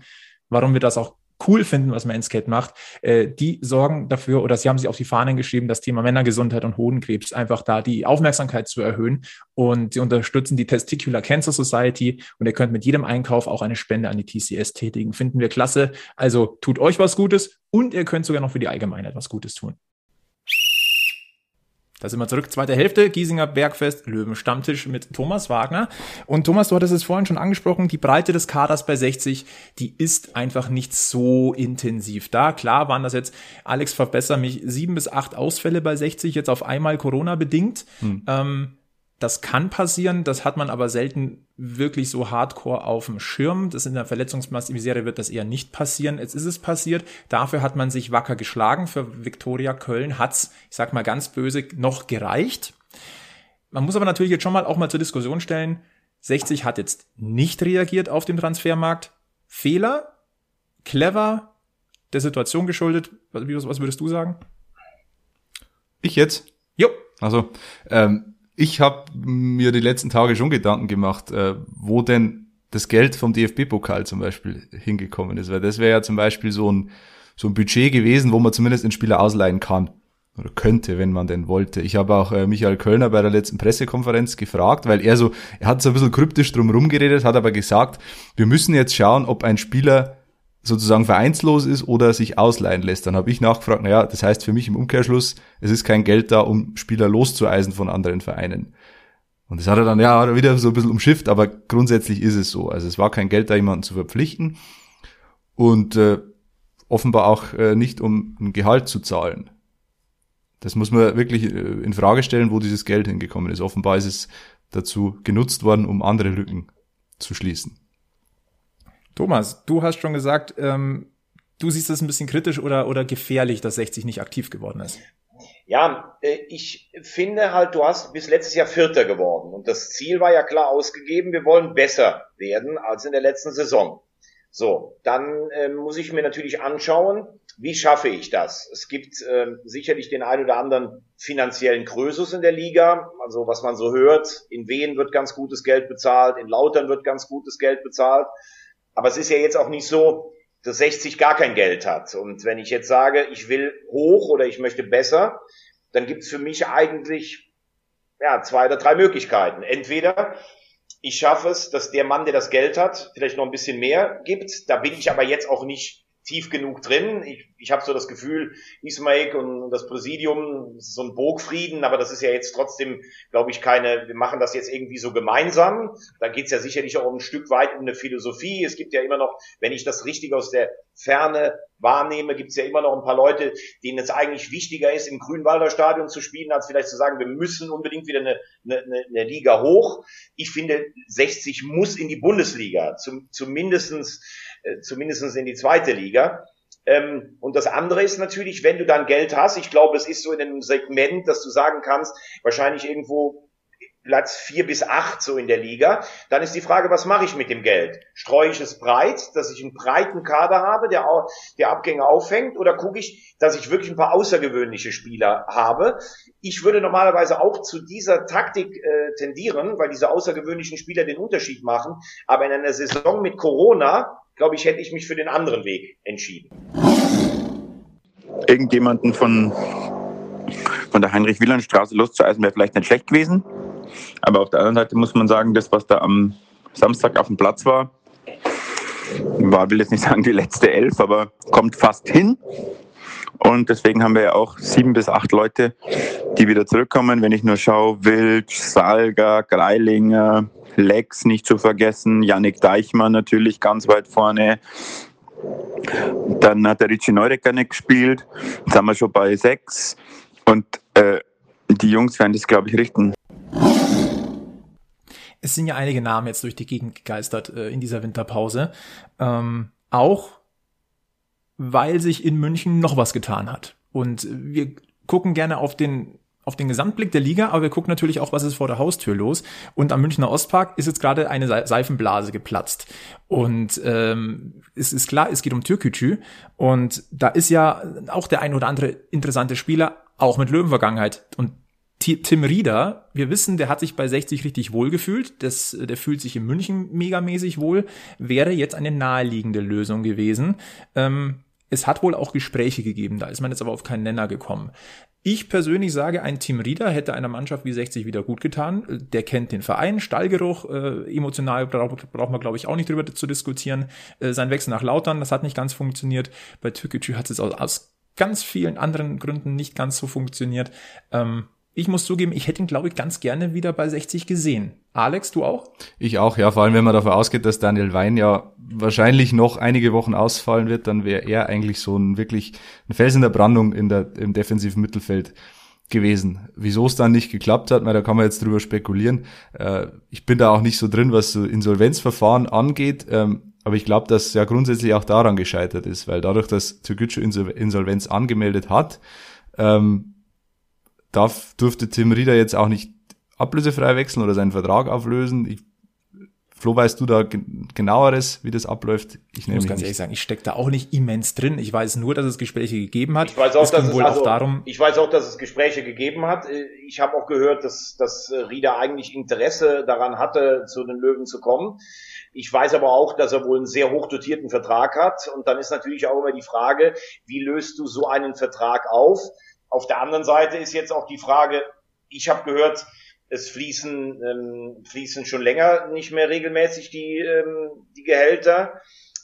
warum wir das auch cool finden, was Manscaped macht, äh, die sorgen dafür oder sie haben sich auf die Fahnen geschrieben, das Thema Männergesundheit und Hodenkrebs einfach da die Aufmerksamkeit zu erhöhen und sie unterstützen die Testicular Cancer Society und ihr könnt mit jedem Einkauf auch eine Spende an die TCS tätigen. Finden wir klasse. Also tut euch was Gutes und ihr könnt sogar noch für die Allgemeinheit was Gutes tun. Da sind wir zurück, zweite Hälfte, Giesinger Bergfest, Löwenstammtisch mit Thomas Wagner. Und Thomas, du hattest es vorhin schon angesprochen, die Breite des Kaders bei 60, die ist einfach nicht so intensiv da. Klar waren das jetzt, Alex verbessert mich, sieben bis acht Ausfälle bei 60, jetzt auf einmal Corona bedingt. Hm. Ähm, das kann passieren, das hat man aber selten wirklich so hardcore auf dem Schirm. Das in der Verletzungsmisere wird das eher nicht passieren. Jetzt ist es passiert. Dafür hat man sich wacker geschlagen. Für Viktoria Köln hat's, ich sag mal ganz böse, noch gereicht. Man muss aber natürlich jetzt schon mal auch mal zur Diskussion stellen. 60 hat jetzt nicht reagiert auf dem Transfermarkt. Fehler, clever, der Situation geschuldet. Was würdest du sagen? Ich jetzt? Jo. Also, ähm, ich habe mir die letzten Tage schon Gedanken gemacht, äh, wo denn das Geld vom DFB-Pokal zum Beispiel hingekommen ist, weil das wäre ja zum Beispiel so ein, so ein Budget gewesen, wo man zumindest einen Spieler ausleihen kann oder könnte, wenn man denn wollte. Ich habe auch äh, Michael Kölner bei der letzten Pressekonferenz gefragt, weil er so, er hat so ein bisschen kryptisch drum rumgeredet, hat aber gesagt, wir müssen jetzt schauen, ob ein Spieler sozusagen vereinslos ist oder sich ausleihen lässt. Dann habe ich nachgefragt, naja, das heißt für mich im Umkehrschluss, es ist kein Geld da, um Spieler loszueisen von anderen Vereinen. Und das hat er dann ja wieder so ein bisschen umschifft, aber grundsätzlich ist es so. Also es war kein Geld da, jemanden zu verpflichten und äh, offenbar auch äh, nicht, um ein Gehalt zu zahlen. Das muss man wirklich äh, in Frage stellen, wo dieses Geld hingekommen ist. Offenbar ist es dazu genutzt worden, um andere Lücken zu schließen. Thomas, du hast schon gesagt, ähm, du siehst es ein bisschen kritisch oder, oder gefährlich, dass 60 nicht aktiv geworden ist. Ja, äh, ich finde halt, du hast bis letztes Jahr Vierter geworden und das Ziel war ja klar ausgegeben, wir wollen besser werden als in der letzten Saison. So, dann äh, muss ich mir natürlich anschauen, wie schaffe ich das? Es gibt äh, sicherlich den einen oder anderen finanziellen Krösus in der Liga, also was man so hört, in Wien wird ganz gutes Geld bezahlt, in Lautern wird ganz gutes Geld bezahlt. Aber es ist ja jetzt auch nicht so, dass 60 gar kein Geld hat. Und wenn ich jetzt sage, ich will hoch oder ich möchte besser, dann gibt es für mich eigentlich ja, zwei oder drei Möglichkeiten. Entweder ich schaffe es, dass der Mann, der das Geld hat, vielleicht noch ein bisschen mehr gibt. Da bin ich aber jetzt auch nicht tief genug drin. Ich, ich habe so das Gefühl, Ismaik und das Präsidium, so ein Burgfrieden, aber das ist ja jetzt trotzdem, glaube ich, keine, wir machen das jetzt irgendwie so gemeinsam. Da geht's ja sicherlich auch ein Stück weit um eine Philosophie. Es gibt ja immer noch, wenn ich das richtig aus der Ferne wahrnehme, gibt's ja immer noch ein paar Leute, denen es eigentlich wichtiger ist, im Grünwalder Stadion zu spielen, als vielleicht zu sagen, wir müssen unbedingt wieder eine, eine, eine Liga hoch. Ich finde, 60 muss in die Bundesliga, zum, zumindestens äh, zumindest in die zweite Liga. Ähm, und das andere ist natürlich, wenn du dann Geld hast, ich glaube, es ist so in einem Segment, dass du sagen kannst, wahrscheinlich irgendwo Platz vier bis acht so in der Liga, dann ist die Frage, was mache ich mit dem Geld? Streue ich es breit, dass ich einen breiten Kader habe, der, der Abgänge auffängt, oder gucke ich, dass ich wirklich ein paar außergewöhnliche Spieler habe? Ich würde normalerweise auch zu dieser Taktik äh, tendieren, weil diese außergewöhnlichen Spieler den Unterschied machen. Aber in einer Saison mit Corona glaube ich, hätte ich mich für den anderen Weg entschieden. Irgendjemanden von, von der Heinrich-Wieland-Straße loszueisen wäre vielleicht nicht schlecht gewesen. Aber auf der anderen Seite muss man sagen, das, was da am Samstag auf dem Platz war, war, will jetzt nicht sagen die letzte Elf, aber kommt fast hin. Und deswegen haben wir ja auch sieben bis acht Leute, die wieder zurückkommen. Wenn ich nur schaue, Wild, Salga, Greilinger, Lex nicht zu vergessen, Yannick Deichmann natürlich ganz weit vorne. Dann hat der Richie Neudecker nicht gespielt. Jetzt haben wir schon bei sechs. Und äh, die Jungs werden das, glaube ich, richten. Es sind ja einige Namen jetzt durch die Gegend gegeistert äh, in dieser Winterpause. Ähm, auch weil sich in München noch was getan hat. Und wir gucken gerne auf den auf den Gesamtblick der Liga, aber wir gucken natürlich auch, was ist vor der Haustür los. Und am Münchner Ostpark ist jetzt gerade eine Seifenblase geplatzt. Und ähm, es ist klar, es geht um Türkücü. Und da ist ja auch der ein oder andere interessante Spieler, auch mit Löwenvergangenheit. Und Tim Rieder, wir wissen, der hat sich bei 60 richtig wohl gefühlt. Das, der fühlt sich in München megamäßig wohl. Wäre jetzt eine naheliegende Lösung gewesen. Ähm, es hat wohl auch Gespräche gegeben, da ist man jetzt aber auf keinen Nenner gekommen. Ich persönlich sage, ein Team Rieder hätte einer Mannschaft wie 60 wieder gut getan. Der kennt den Verein, Stallgeruch, äh, emotional braucht braucht man, glaube ich, auch nicht drüber zu diskutieren. Äh, sein Wechsel nach Lautern, das hat nicht ganz funktioniert. Bei Türkgücü hat es aus, aus ganz vielen anderen Gründen nicht ganz so funktioniert. Ähm, ich muss zugeben, ich hätte ihn, glaube ich, ganz gerne wieder bei 60 gesehen. Alex, du auch? Ich auch, ja. Vor allem, wenn man davon ausgeht, dass Daniel Wein ja wahrscheinlich noch einige Wochen ausfallen wird, dann wäre er eigentlich so ein wirklich ein Fels in der Brandung in der, im defensiven Mittelfeld gewesen. Wieso es dann nicht geklappt hat, da kann man jetzt drüber spekulieren. Äh, ich bin da auch nicht so drin, was so Insolvenzverfahren angeht. Ähm, aber ich glaube, dass ja grundsätzlich auch daran gescheitert ist, weil dadurch, dass Türkgücü Insolvenz angemeldet hat, ähm, darf, durfte Tim Rieder jetzt auch nicht ablösefrei wechseln oder seinen Vertrag auflösen. Ich, Flo, weißt du da genaueres, wie das abläuft? Ich, ich muss ganz nicht. ehrlich sagen, ich stecke da auch nicht immens drin. Ich weiß nur, dass es Gespräche gegeben hat. Ich weiß auch, es dass es, wohl also, auch darum, ich weiß auch, dass es Gespräche gegeben hat. Ich habe auch gehört, dass, dass Rieder eigentlich Interesse daran hatte, zu den Löwen zu kommen. Ich weiß aber auch, dass er wohl einen sehr hoch dotierten Vertrag hat. Und dann ist natürlich auch immer die Frage, wie löst du so einen Vertrag auf? Auf der anderen Seite ist jetzt auch die Frage, ich habe gehört, es fließen, ähm, fließen schon länger nicht mehr regelmäßig die, ähm, die Gehälter.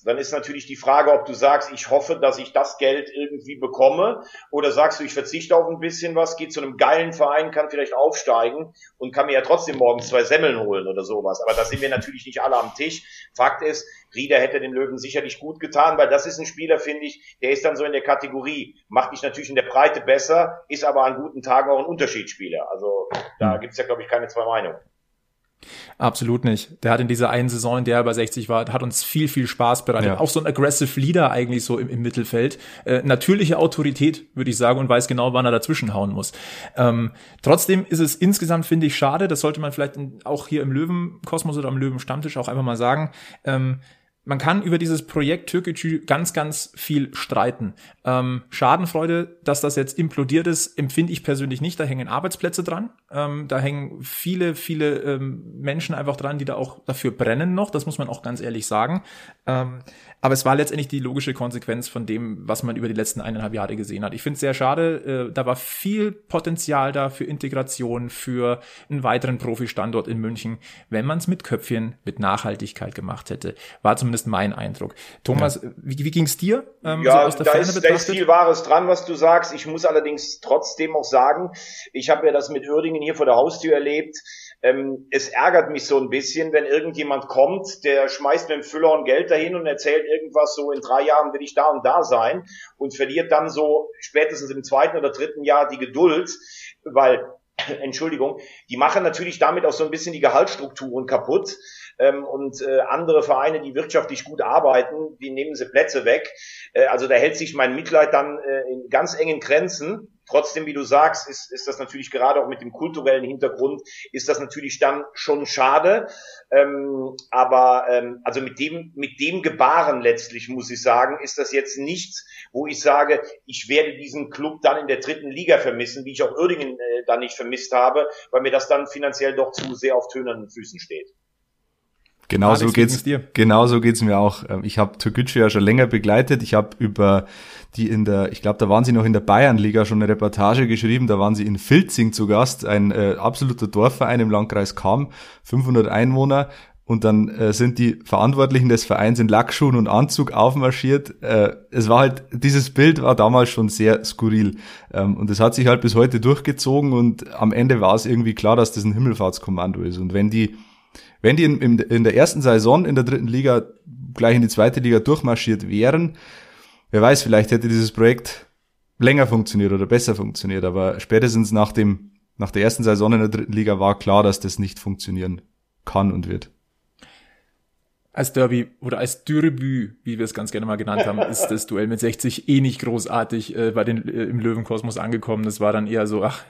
Dann ist natürlich die Frage, ob du sagst, ich hoffe, dass ich das Geld irgendwie bekomme, oder sagst du, ich verzichte auf ein bisschen was, gehe zu einem geilen Verein, kann vielleicht aufsteigen und kann mir ja trotzdem morgens zwei Semmeln holen oder sowas. Aber da sind wir natürlich nicht alle am Tisch. Fakt ist, Rieder hätte dem Löwen sicherlich gut getan, weil das ist ein Spieler, finde ich, der ist dann so in der Kategorie, macht dich natürlich in der Breite besser, ist aber an guten Tagen auch ein Unterschiedsspieler. Also da hm. gibt's ja, glaube ich, keine zwei Meinungen. Absolut nicht. Der hat in dieser einen Saison, in der er bei 60 war, hat uns viel, viel Spaß bereitet. Ja. Auch so ein aggressive Leader eigentlich so im, im Mittelfeld. Äh, natürliche Autorität, würde ich sagen, und weiß genau, wann er dazwischen hauen muss. Ähm, trotzdem ist es insgesamt, finde ich, schade, das sollte man vielleicht auch hier im Löwenkosmos oder am Löwenstammtisch auch einfach mal sagen. Ähm, man kann über dieses Projekt Türkgücü ganz, ganz viel streiten. Ähm, Schadenfreude, dass das jetzt implodiert ist, empfinde ich persönlich nicht. Da hängen Arbeitsplätze dran. Ähm, da hängen viele, viele ähm, Menschen einfach dran, die da auch dafür brennen noch. Das muss man auch ganz ehrlich sagen. Aber es war letztendlich die logische Konsequenz von dem, was man über die letzten eineinhalb Jahre gesehen hat. Ich finde es sehr schade. Äh, da war viel Potenzial da für Integration, für einen weiteren Profi-Standort in München, wenn man es mit Köpfchen, mit Nachhaltigkeit gemacht hätte. War zumindest mein Eindruck. Thomas, ja. wie, wie ging's dir? Ähm, ja, so aus der da, Ferne ist, da ist viel Wahres dran, was du sagst. Ich muss allerdings trotzdem auch sagen, ich habe ja das mit Uerdingen hier vor der Haustür erlebt. Ähm, es ärgert mich so ein bisschen, wenn irgendjemand kommt, der schmeißt mit dem Füller und Geld dahin und erzählt irgendwas so, in drei Jahren will ich da und da sein und verliert dann so spätestens im zweiten oder dritten Jahr die Geduld, weil Entschuldigung, die machen natürlich damit auch so ein bisschen die Gehaltsstrukturen kaputt. Ähm, und äh, andere Vereine, die wirtschaftlich gut arbeiten, die nehmen sie Plätze weg. Äh, also da hält sich mein Mitleid dann äh, in ganz engen Grenzen. Trotzdem, wie du sagst, ist, ist das natürlich gerade auch mit dem kulturellen Hintergrund, ist das natürlich dann schon schade. Ähm, aber ähm, also mit dem, mit dem Gebaren letztlich muss ich sagen, ist das jetzt nichts, wo ich sage, ich werde diesen Club dann in der dritten Liga vermissen, wie ich auch Uerdingen äh, dann nicht vermisst habe, weil mir das dann finanziell doch zu sehr auf tönernen Füßen steht. Genauso geht's dir. Genauso geht's mir auch. Ähm, ich habe Türkgücü ja schon länger begleitet. Ich habe über die in der, ich glaube, da waren sie noch in der Bayernliga schon eine Reportage geschrieben. Da waren sie in Filzing zu Gast, ein äh, absoluter Dorfverein im Landkreis Kam, 500 Einwohner. Und dann äh, sind die Verantwortlichen des Vereins in Lackschuhen und Anzug aufmarschiert. Äh, es war halt, dieses Bild war damals schon sehr skurril. Ähm, und es hat sich halt bis heute durchgezogen und am Ende war es irgendwie klar, dass das ein Himmelfahrtskommando ist. Und wenn die wenn die in, in, in der ersten Saison in der dritten Liga gleich in die zweite Liga durchmarschiert wären, wer weiß, vielleicht hätte dieses Projekt länger funktioniert oder besser funktioniert, aber spätestens nach dem, nach der ersten Saison in der dritten Liga war klar, dass das nicht funktionieren kann und wird. Als Derby oder als Dürbü, wie wir es ganz gerne mal genannt haben, ist das Duell mit 60 eh nicht großartig äh, bei den äh, im Löwenkosmos angekommen. Das war dann eher so, ach,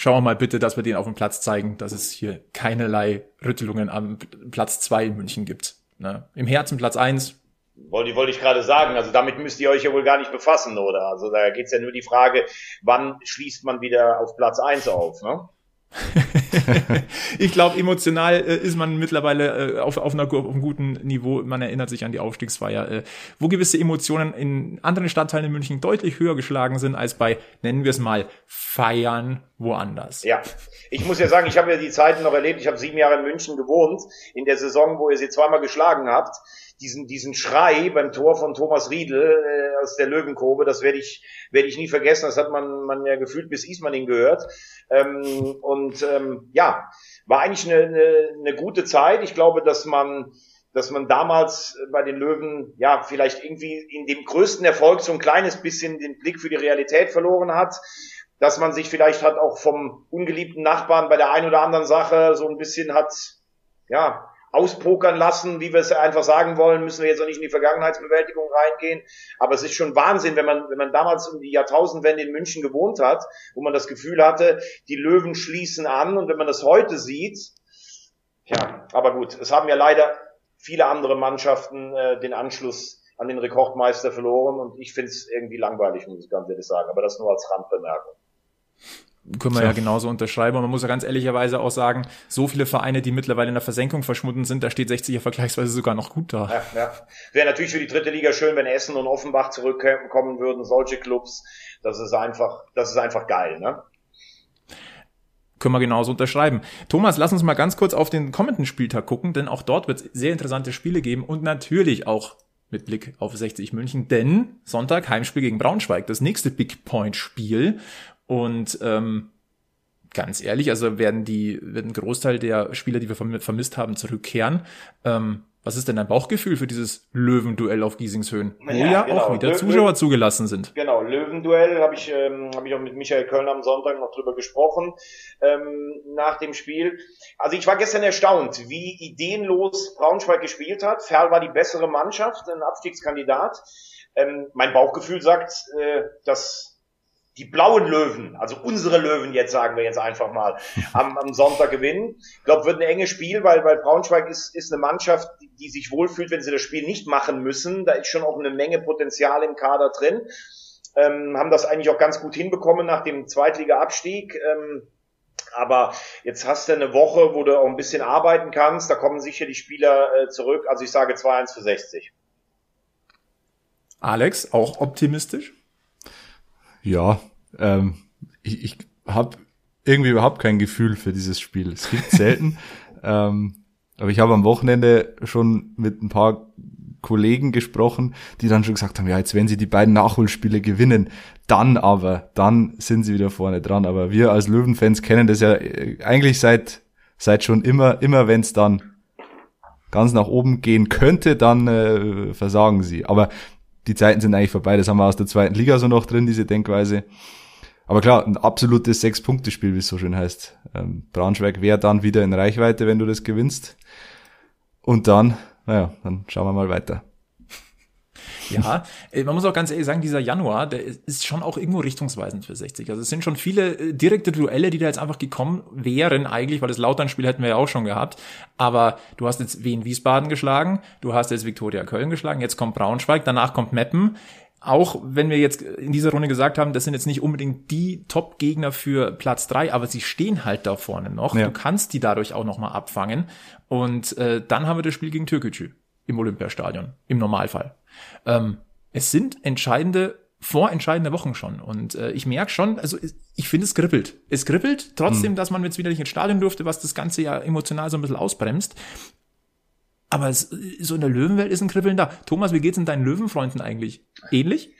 schauen wir mal bitte, dass wir den auf dem Platz zeigen, dass es hier keinerlei Rüttelungen am Platz zwei in München gibt. Ne? Im Herzen Platz eins. Wollte, wollte ich gerade sagen, also damit müsst ihr euch ja wohl gar nicht befassen, oder? Also da geht's ja nur die Frage, wann schließt man wieder auf Platz eins auf, ne? ich glaube, emotional äh, ist man mittlerweile äh, auf, auf, einer, auf einem guten Niveau. Man erinnert sich an die Aufstiegsfeier, äh, wo gewisse Emotionen in anderen Stadtteilen in München deutlich höher geschlagen sind als bei, nennen wir es mal, Feiern woanders. Ja, ich muss ja sagen, ich habe ja die Zeiten noch erlebt. Ich habe sieben Jahre in München gewohnt, in der Saison, wo ihr sie zweimal geschlagen habt diesen, diesen Schrei beim Tor von Thomas Riedel äh, aus der Löwenkurve, das werde ich, werde ich nie vergessen. Das hat man, man ja gefühlt bis Ismaning gehört. Ähm, und ähm, ja, war eigentlich eine, eine, eine gute Zeit. Ich glaube, dass man dass man damals bei den Löwen ja vielleicht irgendwie in dem größten Erfolg so ein kleines bisschen den Blick für die Realität verloren hat, dass man sich vielleicht hat auch vom ungeliebten Nachbarn bei der einen oder anderen Sache so ein bisschen hat ja auspokern lassen, wie wir es einfach sagen wollen, müssen wir jetzt auch nicht in die Vergangenheitsbewältigung reingehen. Aber es ist schon Wahnsinn, wenn man, wenn man damals um die Jahrtausendwende in München gewohnt hat, wo man das Gefühl hatte, die Löwen schließen an. Und wenn man das heute sieht, ja, aber gut, es haben ja leider viele andere Mannschaften äh, den Anschluss an den Rekordmeister verloren. Und ich finde es irgendwie langweilig, muss ich ganz ehrlich sagen, aber das nur als Randbemerkung können wir ja. ja genauso unterschreiben. Und man muss ja ganz ehrlicherweise auch sagen, so viele Vereine, die mittlerweile in der Versenkung verschwunden sind, da steht 60 ja vergleichsweise sogar noch gut da. Ja, ja. Wäre natürlich für die dritte Liga schön, wenn Essen und Offenbach zurückkommen würden, solche Clubs. Das ist einfach, das ist einfach geil, ne? Können wir genauso unterschreiben. Thomas, lass uns mal ganz kurz auf den kommenden Spieltag gucken, denn auch dort wird es sehr interessante Spiele geben und natürlich auch mit Blick auf 60 München, denn Sonntag Heimspiel gegen Braunschweig, das nächste Big Point Spiel und ähm, ganz ehrlich, also werden die, werden ein Großteil der Spieler, die wir vermisst haben, zurückkehren. Ähm, was ist denn dein Bauchgefühl für dieses Löwenduell auf Giesingshöhen, wo ja, ja genau. auch wieder Zuschauer zugelassen sind? Genau, Löwenduell habe ich, ähm, hab ich auch mit Michael Köln am Sonntag noch drüber gesprochen ähm, nach dem Spiel. Also ich war gestern erstaunt, wie ideenlos Braunschweig gespielt hat. Ferl war die bessere Mannschaft, ein Abstiegskandidat. Ähm, mein Bauchgefühl sagt, äh, dass die blauen Löwen, also unsere Löwen jetzt sagen wir jetzt einfach mal, am, am Sonntag gewinnen. Ich glaube, wird ein enges Spiel, weil, weil Braunschweig ist, ist eine Mannschaft, die, die sich wohlfühlt, wenn sie das Spiel nicht machen müssen. Da ist schon auch eine Menge Potenzial im Kader drin. Ähm, haben das eigentlich auch ganz gut hinbekommen nach dem Zweitliga-Abstieg. Ähm, aber jetzt hast du eine Woche, wo du auch ein bisschen arbeiten kannst. Da kommen sicher die Spieler äh, zurück. Also ich sage 2-1 für 60. Alex, auch optimistisch? Ja, ähm, ich, ich habe irgendwie überhaupt kein Gefühl für dieses Spiel. Es gibt selten. ähm, aber ich habe am Wochenende schon mit ein paar Kollegen gesprochen, die dann schon gesagt haben, ja, jetzt wenn sie die beiden Nachholspiele gewinnen, dann aber, dann sind sie wieder vorne dran. Aber wir als Löwenfans kennen das ja äh, eigentlich seit, seit schon immer, immer wenn es dann ganz nach oben gehen könnte, dann äh, versagen sie. Aber die Zeiten sind eigentlich vorbei. Das haben wir aus der zweiten Liga so noch drin, diese Denkweise. Aber klar, ein absolutes Sechs-Punkte-Spiel, wie es so schön heißt. Ähm, Braunschweig wäre dann wieder in Reichweite, wenn du das gewinnst. Und dann, naja, dann schauen wir mal weiter. Ja, äh, man muss auch ganz ehrlich sagen, dieser Januar, der ist schon auch irgendwo richtungsweisend für 60. Also es sind schon viele äh, direkte Duelle, die da jetzt einfach gekommen wären eigentlich, weil das Lautern-Spiel hätten wir ja auch schon gehabt. Aber du hast jetzt Wien Wiesbaden geschlagen, du hast jetzt Viktoria Köln geschlagen, jetzt kommt Braunschweig, danach kommt Meppen auch wenn wir jetzt in dieser Runde gesagt haben, das sind jetzt nicht unbedingt die Top-Gegner für Platz drei, aber sie stehen halt da vorne noch. Ja. Du kannst die dadurch auch nochmal abfangen. Und äh, dann haben wir das Spiel gegen Türkgücü im Olympiastadion, im Normalfall. Ähm, es sind entscheidende, vorentscheidende Wochen schon. Und äh, ich merke schon, also ich finde es kribbelt. Es kribbelt, trotzdem, mhm. dass man jetzt wieder nicht ins Stadion durfte, was das Ganze ja emotional so ein bisschen ausbremst. Aber es, so in der Löwenwelt ist ein Kribbeln da. Thomas, wie geht's denn deinen Löwenfreunden eigentlich? Ähnlich?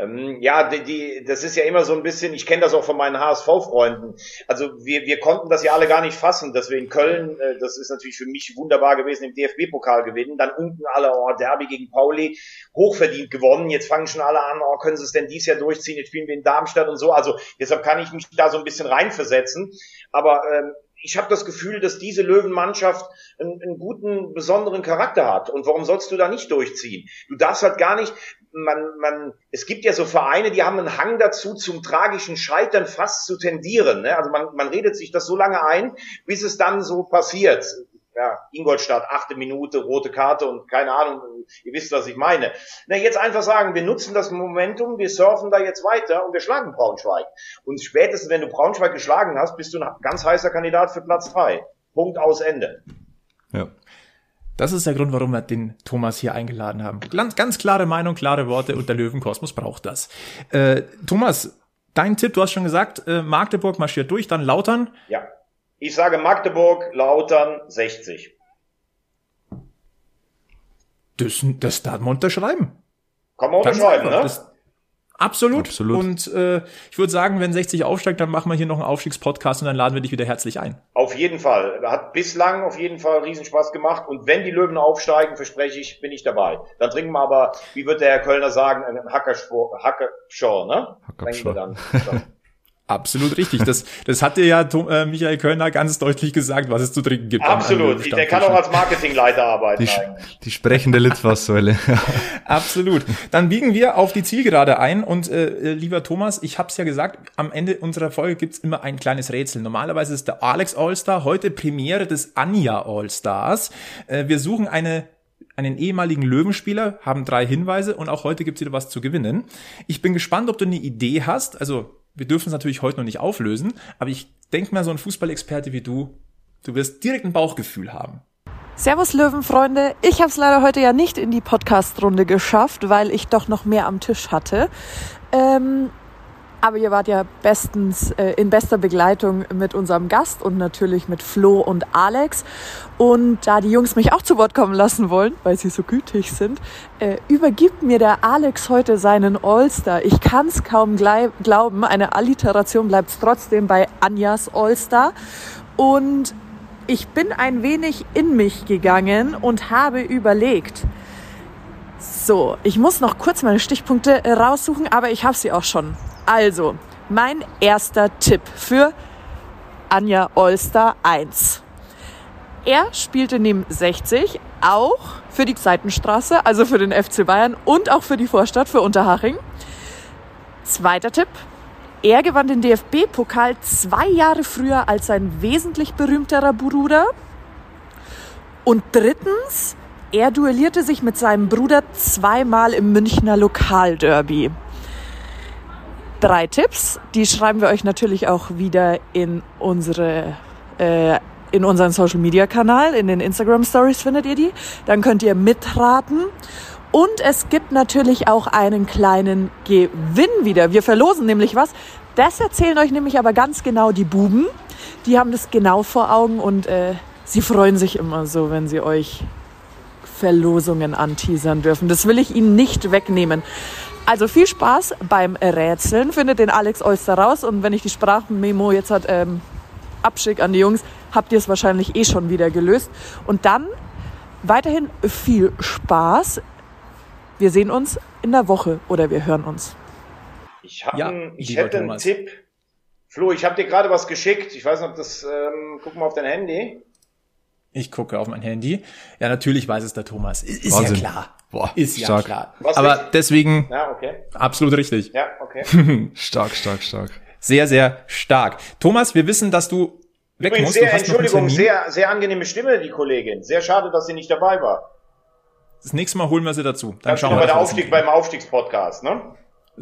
Ähm, ja, die, die, das ist ja immer so ein bisschen, ich kenne das auch von meinen HSV-Freunden. Also wir, wir konnten das ja alle gar nicht fassen, dass wir in Köln, äh, das ist natürlich für mich wunderbar gewesen, im DFB-Pokal gewinnen. Dann unten alle, oh, Derby gegen Pauli, hochverdient gewonnen. Jetzt fangen schon alle an, oh, können sie es denn dies Jahr durchziehen? Jetzt spielen wir in Darmstadt und so. Also deshalb kann ich mich da so ein bisschen reinversetzen. Aber ähm, ich habe das Gefühl, dass diese Löwenmannschaft einen, einen guten, besonderen Charakter hat. Und warum sollst du da nicht durchziehen? Du darfst halt gar nicht, man, man, es gibt ja so Vereine, die haben einen Hang dazu, zum tragischen Scheitern fast zu tendieren. Ne? Also man, man redet sich das so lange ein, bis es dann so passiert ja, Ingolstadt, achte Minute, rote Karte und keine Ahnung, ihr wisst, was ich meine. Na, jetzt einfach sagen, wir nutzen das Momentum, wir surfen da jetzt weiter und wir schlagen Braunschweig. Und spätestens, wenn du Braunschweig geschlagen hast, bist du ein ganz heißer Kandidat für Platz drei. Punkt aus Ende. Ja. Das ist der Grund, warum wir den Thomas hier eingeladen haben. Ganz, ganz klare Meinung, klare Worte und der Löwenkosmos braucht das. Äh, Thomas, dein Tipp, du hast schon gesagt, äh, Magdeburg marschiert durch, dann Lautern. Ja. Ich sage Magdeburg, Lautern 60. Das, das darf man unterschreiben. Kann man unterschreiben, ne? Das, absolut. absolut. Und äh, ich würde sagen, wenn 60 aufsteigt, dann machen wir hier noch einen Aufstiegspodcast und dann laden wir dich wieder herzlich ein. Auf jeden Fall. Hat bislang auf jeden Fall Riesenspaß gemacht. Und wenn die Löwen aufsteigen, verspreche ich, bin ich dabei. Dann trinken wir aber, wie wird der Herr Kölner sagen, einen Hackershaw, ne? Hackershaw. Absolut richtig. Das, das hat dir ja äh, Michael Kölner ganz deutlich gesagt, was es zu trinken gibt. Absolut. Der kann auch als Marketingleiter arbeiten. Die, die sprechende Litfaßsäule. Absolut. Dann biegen wir auf die Zielgerade ein. Und äh, lieber Thomas, ich habe es ja gesagt, am Ende unserer Folge gibt's immer ein kleines Rätsel. Normalerweise ist der Alex Allstar, heute Premiere des Anja Allstars. Äh, wir suchen eine einen ehemaligen Löwenspieler, haben drei Hinweise und auch heute gibt's wieder was zu gewinnen. Ich bin gespannt, ob du eine Idee hast. Also wir dürfen es natürlich heute noch nicht auflösen, aber ich denke mal, so ein Fußballexperte wie du, du wirst direkt ein Bauchgefühl haben. Servus Löwenfreunde, ich habe es leider heute ja nicht in die Podcast-Runde geschafft, weil ich doch noch mehr am Tisch hatte. Ähm, aber ihr wart ja bestens äh, in bester Begleitung mit unserem Gast und natürlich mit Flo und Alex. Und da die Jungs mich auch zu Wort kommen lassen wollen, weil sie so gütig sind, äh, übergibt mir der Alex heute seinen All-Star. Ich kann es kaum glauben, eine Alliteration bleibt trotzdem bei Anjas All-Star. Und ich bin ein wenig in mich gegangen und habe überlegt, so, ich muss noch kurz meine Stichpunkte raussuchen, aber ich habe sie auch schon. Also, mein erster Tipp für Anja Olster 1. Er spielte neben 60 auch für die Seitenstraße, also für den FC Bayern und auch für die Vorstadt, für Unterhaching. Zweiter Tipp. Er gewann den DFB-Pokal zwei Jahre früher als sein wesentlich berühmterer Bruder. Und drittens, er duellierte sich mit seinem Bruder zweimal im Münchner Lokalderby drei Tipps. Die schreiben wir euch natürlich auch wieder in unsere äh, in unseren Social Media Kanal, in den Instagram Stories findet ihr die. Dann könnt ihr mitraten. Und es gibt natürlich auch einen kleinen Gewinn wieder. Wir verlosen nämlich was. Das erzählen euch nämlich aber ganz genau die Buben. Die haben das genau vor Augen und äh, sie freuen sich immer so, wenn sie euch Verlosungen anteasern dürfen. Das will ich Ihnen nicht wegnehmen. Also viel Spaß beim Rätseln. Findet den Alex Oyster raus. Und wenn ich die Sprachmemo jetzt hat, ähm, abschick an die Jungs, habt ihr es wahrscheinlich eh schon wieder gelöst. Und dann weiterhin viel Spaß. Wir sehen uns in der Woche oder wir hören uns. Ich, hab Ja, ein, ich hätte einen Thomas. Tipp. Flo, ich habe dir gerade was geschickt. Ich weiß nicht, ob das, ähm, guck mal auf dein Handy. Ich gucke auf mein Handy. Ja, natürlich weiß es der Thomas. Ist, ist ja klar. Boah, ist ja stark. klar. Was Aber richtig? deswegen Ja, okay. absolut richtig. Ja, okay. Stark, stark, stark. Sehr, sehr stark. Thomas, wir wissen, dass du weg Übrigens musst. sehr, du hast Entschuldigung, sehr, sehr angenehme Stimme, die Kollegin. Sehr schade, dass sie nicht dabei war. Das nächste Mal holen wir sie dazu. Dann Ganz schauen wir, der das Aufstieg, beim Aufstiegspodcast, ne?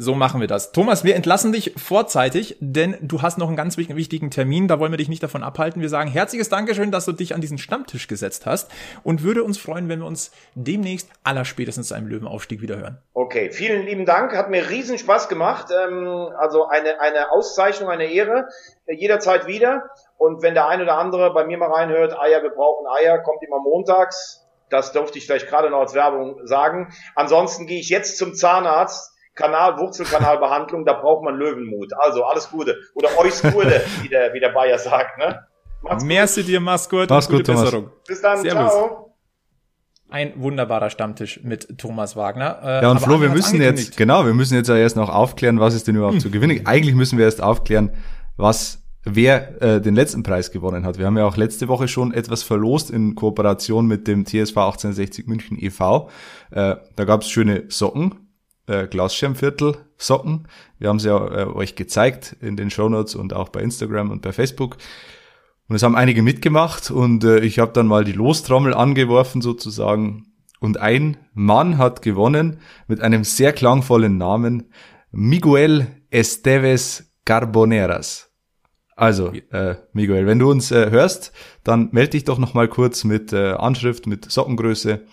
So machen wir das. Thomas, wir entlassen dich vorzeitig, denn du hast noch einen ganz wich- wichtigen Termin. Da wollen wir dich nicht davon abhalten. Wir sagen herzliches Dankeschön, dass du dich an diesen Stammtisch gesetzt hast und würde uns freuen, wenn wir uns demnächst allerspätestens zu einem Löwenaufstieg wieder hören. Okay, vielen lieben Dank. Hat mir riesen Spaß gemacht. Ähm, also eine, eine Auszeichnung, eine Ehre. Jederzeit wieder. Und wenn der ein oder andere bei mir mal reinhört, Eier, wir brauchen Eier, kommt immer montags. Das durfte ich vielleicht gerade noch als Werbung sagen. Ansonsten gehe ich jetzt zum Zahnarzt. Kanal, Wurzelkanalbehandlung, da braucht man Löwenmut. Also alles Gute. Oder euch Gute, wie der, wie der Bayer sagt, ne? Macht's gut. Merci dir, mach's gut. Mach's und gut, gute Thomas. Besserung. Bis dann. Servus. Ciao. Ein wunderbarer Stammtisch mit Thomas Wagner. Äh, Ja, und Flo, wir müssen jetzt, genau, wir müssen jetzt ja erst noch aufklären, was ist denn überhaupt zu gewinnen. Eigentlich müssen wir erst aufklären, was, wer äh, den letzten Preis gewonnen hat. Wir haben ja auch letzte Woche schon etwas verlost in Kooperation mit dem TSV 1860 München e.V. Äh, da gab's schöne Socken, äh, Glasschermviertel Socken. Wir haben sie ja äh, euch gezeigt in den Shownotes und auch bei Instagram und bei Facebook. Und es haben einige mitgemacht und äh, ich habe dann mal die Lostrommel angeworfen sozusagen. Und ein Mann hat gewonnen mit einem sehr klangvollen Namen, Miguel Esteves Carboneras. Also, äh, Miguel, wenn du uns äh, hörst, dann melde dich doch noch mal kurz mit äh, Anschrift, mit Sockengröße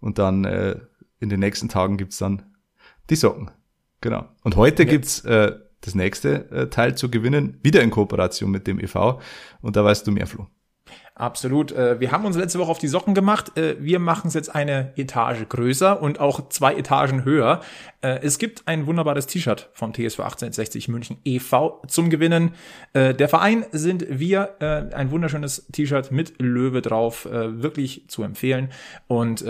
und dann äh, in den nächsten Tagen gibt's dann die Socken. Genau. Und heute gibt's äh, das nächste äh, Teil zu gewinnen, wieder in Kooperation mit dem e.V. Und da weißt du mehr, Flo. Absolut. Äh, Wir haben uns letzte Woche auf die Socken gemacht. Äh, Wir machen es jetzt eine Etage größer und auch zwei Etagen höher. Äh, Es gibt ein wunderbares T-Shirt vom TSV 1860 München e.V. zum Gewinnen. Der Verein sind wir. Ein wunderschönes T-Shirt mit Löwe drauf. Wirklich zu empfehlen. Und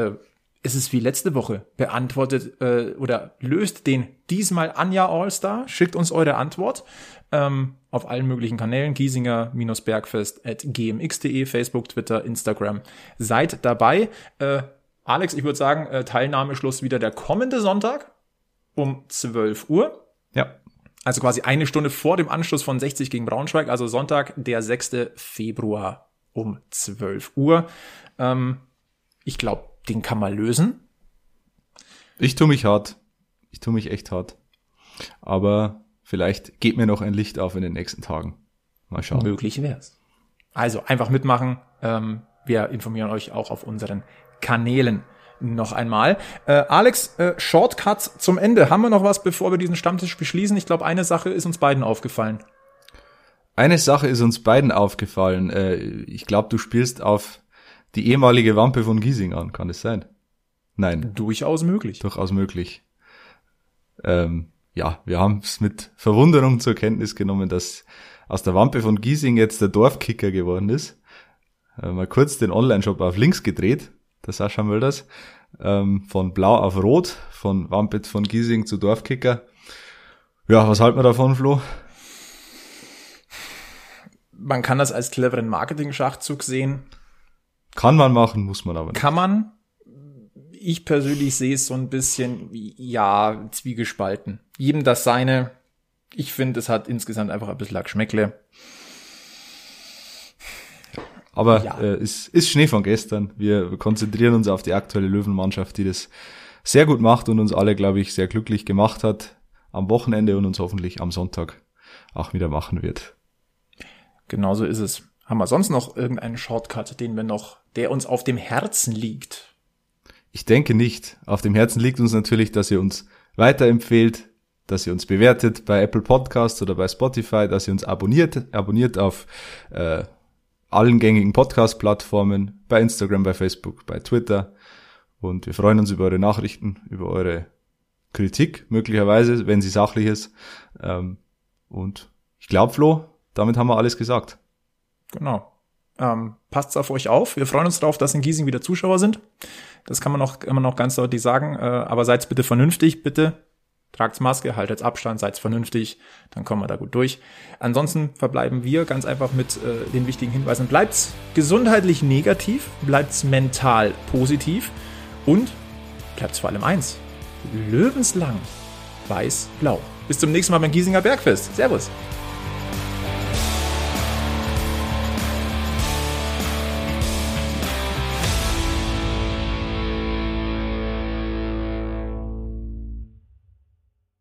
es ist wie letzte Woche beantwortet äh, oder löst den diesmal Anja Allstar. Schickt uns eure Antwort ähm, auf allen möglichen Kanälen. Giesinger-Bergfest at gmx.de, Facebook, Twitter, Instagram. Seid dabei. Äh, Alex, ich würde sagen, äh, Teilnahmeschluss wieder der kommende Sonntag um 12 Uhr. Ja. Also quasi eine Stunde vor dem Anschluss von 60 gegen Braunschweig, also Sonntag, der 6. Februar um 12 Uhr. Ähm, ich glaube, den kann man lösen. Ich tue mich hart. Ich tue mich echt hart. Aber vielleicht geht mir noch ein Licht auf in den nächsten Tagen. Mal schauen. Möglich wär's. Also einfach mitmachen. Ähm, wir informieren euch auch auf unseren Kanälen noch einmal. Äh, Alex, äh, Shortcuts zum Ende. Haben wir noch was, bevor wir diesen Stammtisch beschließen? Ich glaube, eine Sache ist uns beiden aufgefallen. Eine Sache ist uns beiden aufgefallen. Äh, ich glaube, du spielst auf die ehemalige Wampe von Giesing an. Kann das sein? Nein, Durchaus möglich. durchaus möglich. Ähm, ja, wir haben es mit Verwunderung zur Kenntnis genommen, dass aus der Wampe von Giesing jetzt der Dorfkicker geworden ist. Äh, mal kurz den Online-Shop auf links gedreht, der Sascha Mölders. Ähm, von Blau auf Rot, von Wampe von Giesing zu Dorfkicker. Ja, was halten wir davon, Flo? Man kann das als cleveren Marketing-Schachzug sehen. Kann man machen, muss man aber nicht. Kann man. Ich persönlich sehe es so ein bisschen, ja, zwiegespalten. Jedem das seine. Ich finde, es hat insgesamt einfach ein bisschen Geschmäckle. Aber Ja. äh, ist, ist Schnee von gestern. Wir konzentrieren uns auf die aktuelle Löwenmannschaft, die das sehr gut macht und uns alle, glaube ich, sehr glücklich gemacht hat am Wochenende und uns hoffentlich am Sonntag auch wieder machen wird. Genauso ist es. Haben wir sonst noch irgendeinen Shortcut, den wir noch, der uns auf dem Herzen liegt? Ich denke nicht. Auf dem Herzen liegt uns natürlich, dass ihr uns weiterempfehlt, dass ihr uns bewertet bei Apple Podcasts oder bei Spotify, dass ihr uns abonniert, abonniert auf äh, allen gängigen Podcast-Plattformen, bei Instagram, bei Facebook, bei Twitter Und wir freuen uns über eure Nachrichten, über eure Kritik, möglicherweise, wenn sie sachlich ist. Ähm, und ich glaube, Flo, damit haben wir alles gesagt. Genau. Ähm, passt auf euch auf. Wir freuen uns darauf, dass in Giesing wieder Zuschauer sind. Das kann man noch immer noch ganz deutlich sagen. Äh, aber seid bitte vernünftig, bitte. Tragt's Maske, haltet Abstand, seid vernünftig, dann kommen wir da gut durch. Ansonsten verbleiben wir ganz einfach mit äh, den wichtigen Hinweisen. Bleibt's gesundheitlich negativ, bleibt's mental positiv und bleibt's vor allem eins. Löwenslang weiß-blau. Bis zum nächsten Mal beim Giesinger Bergfest. Servus.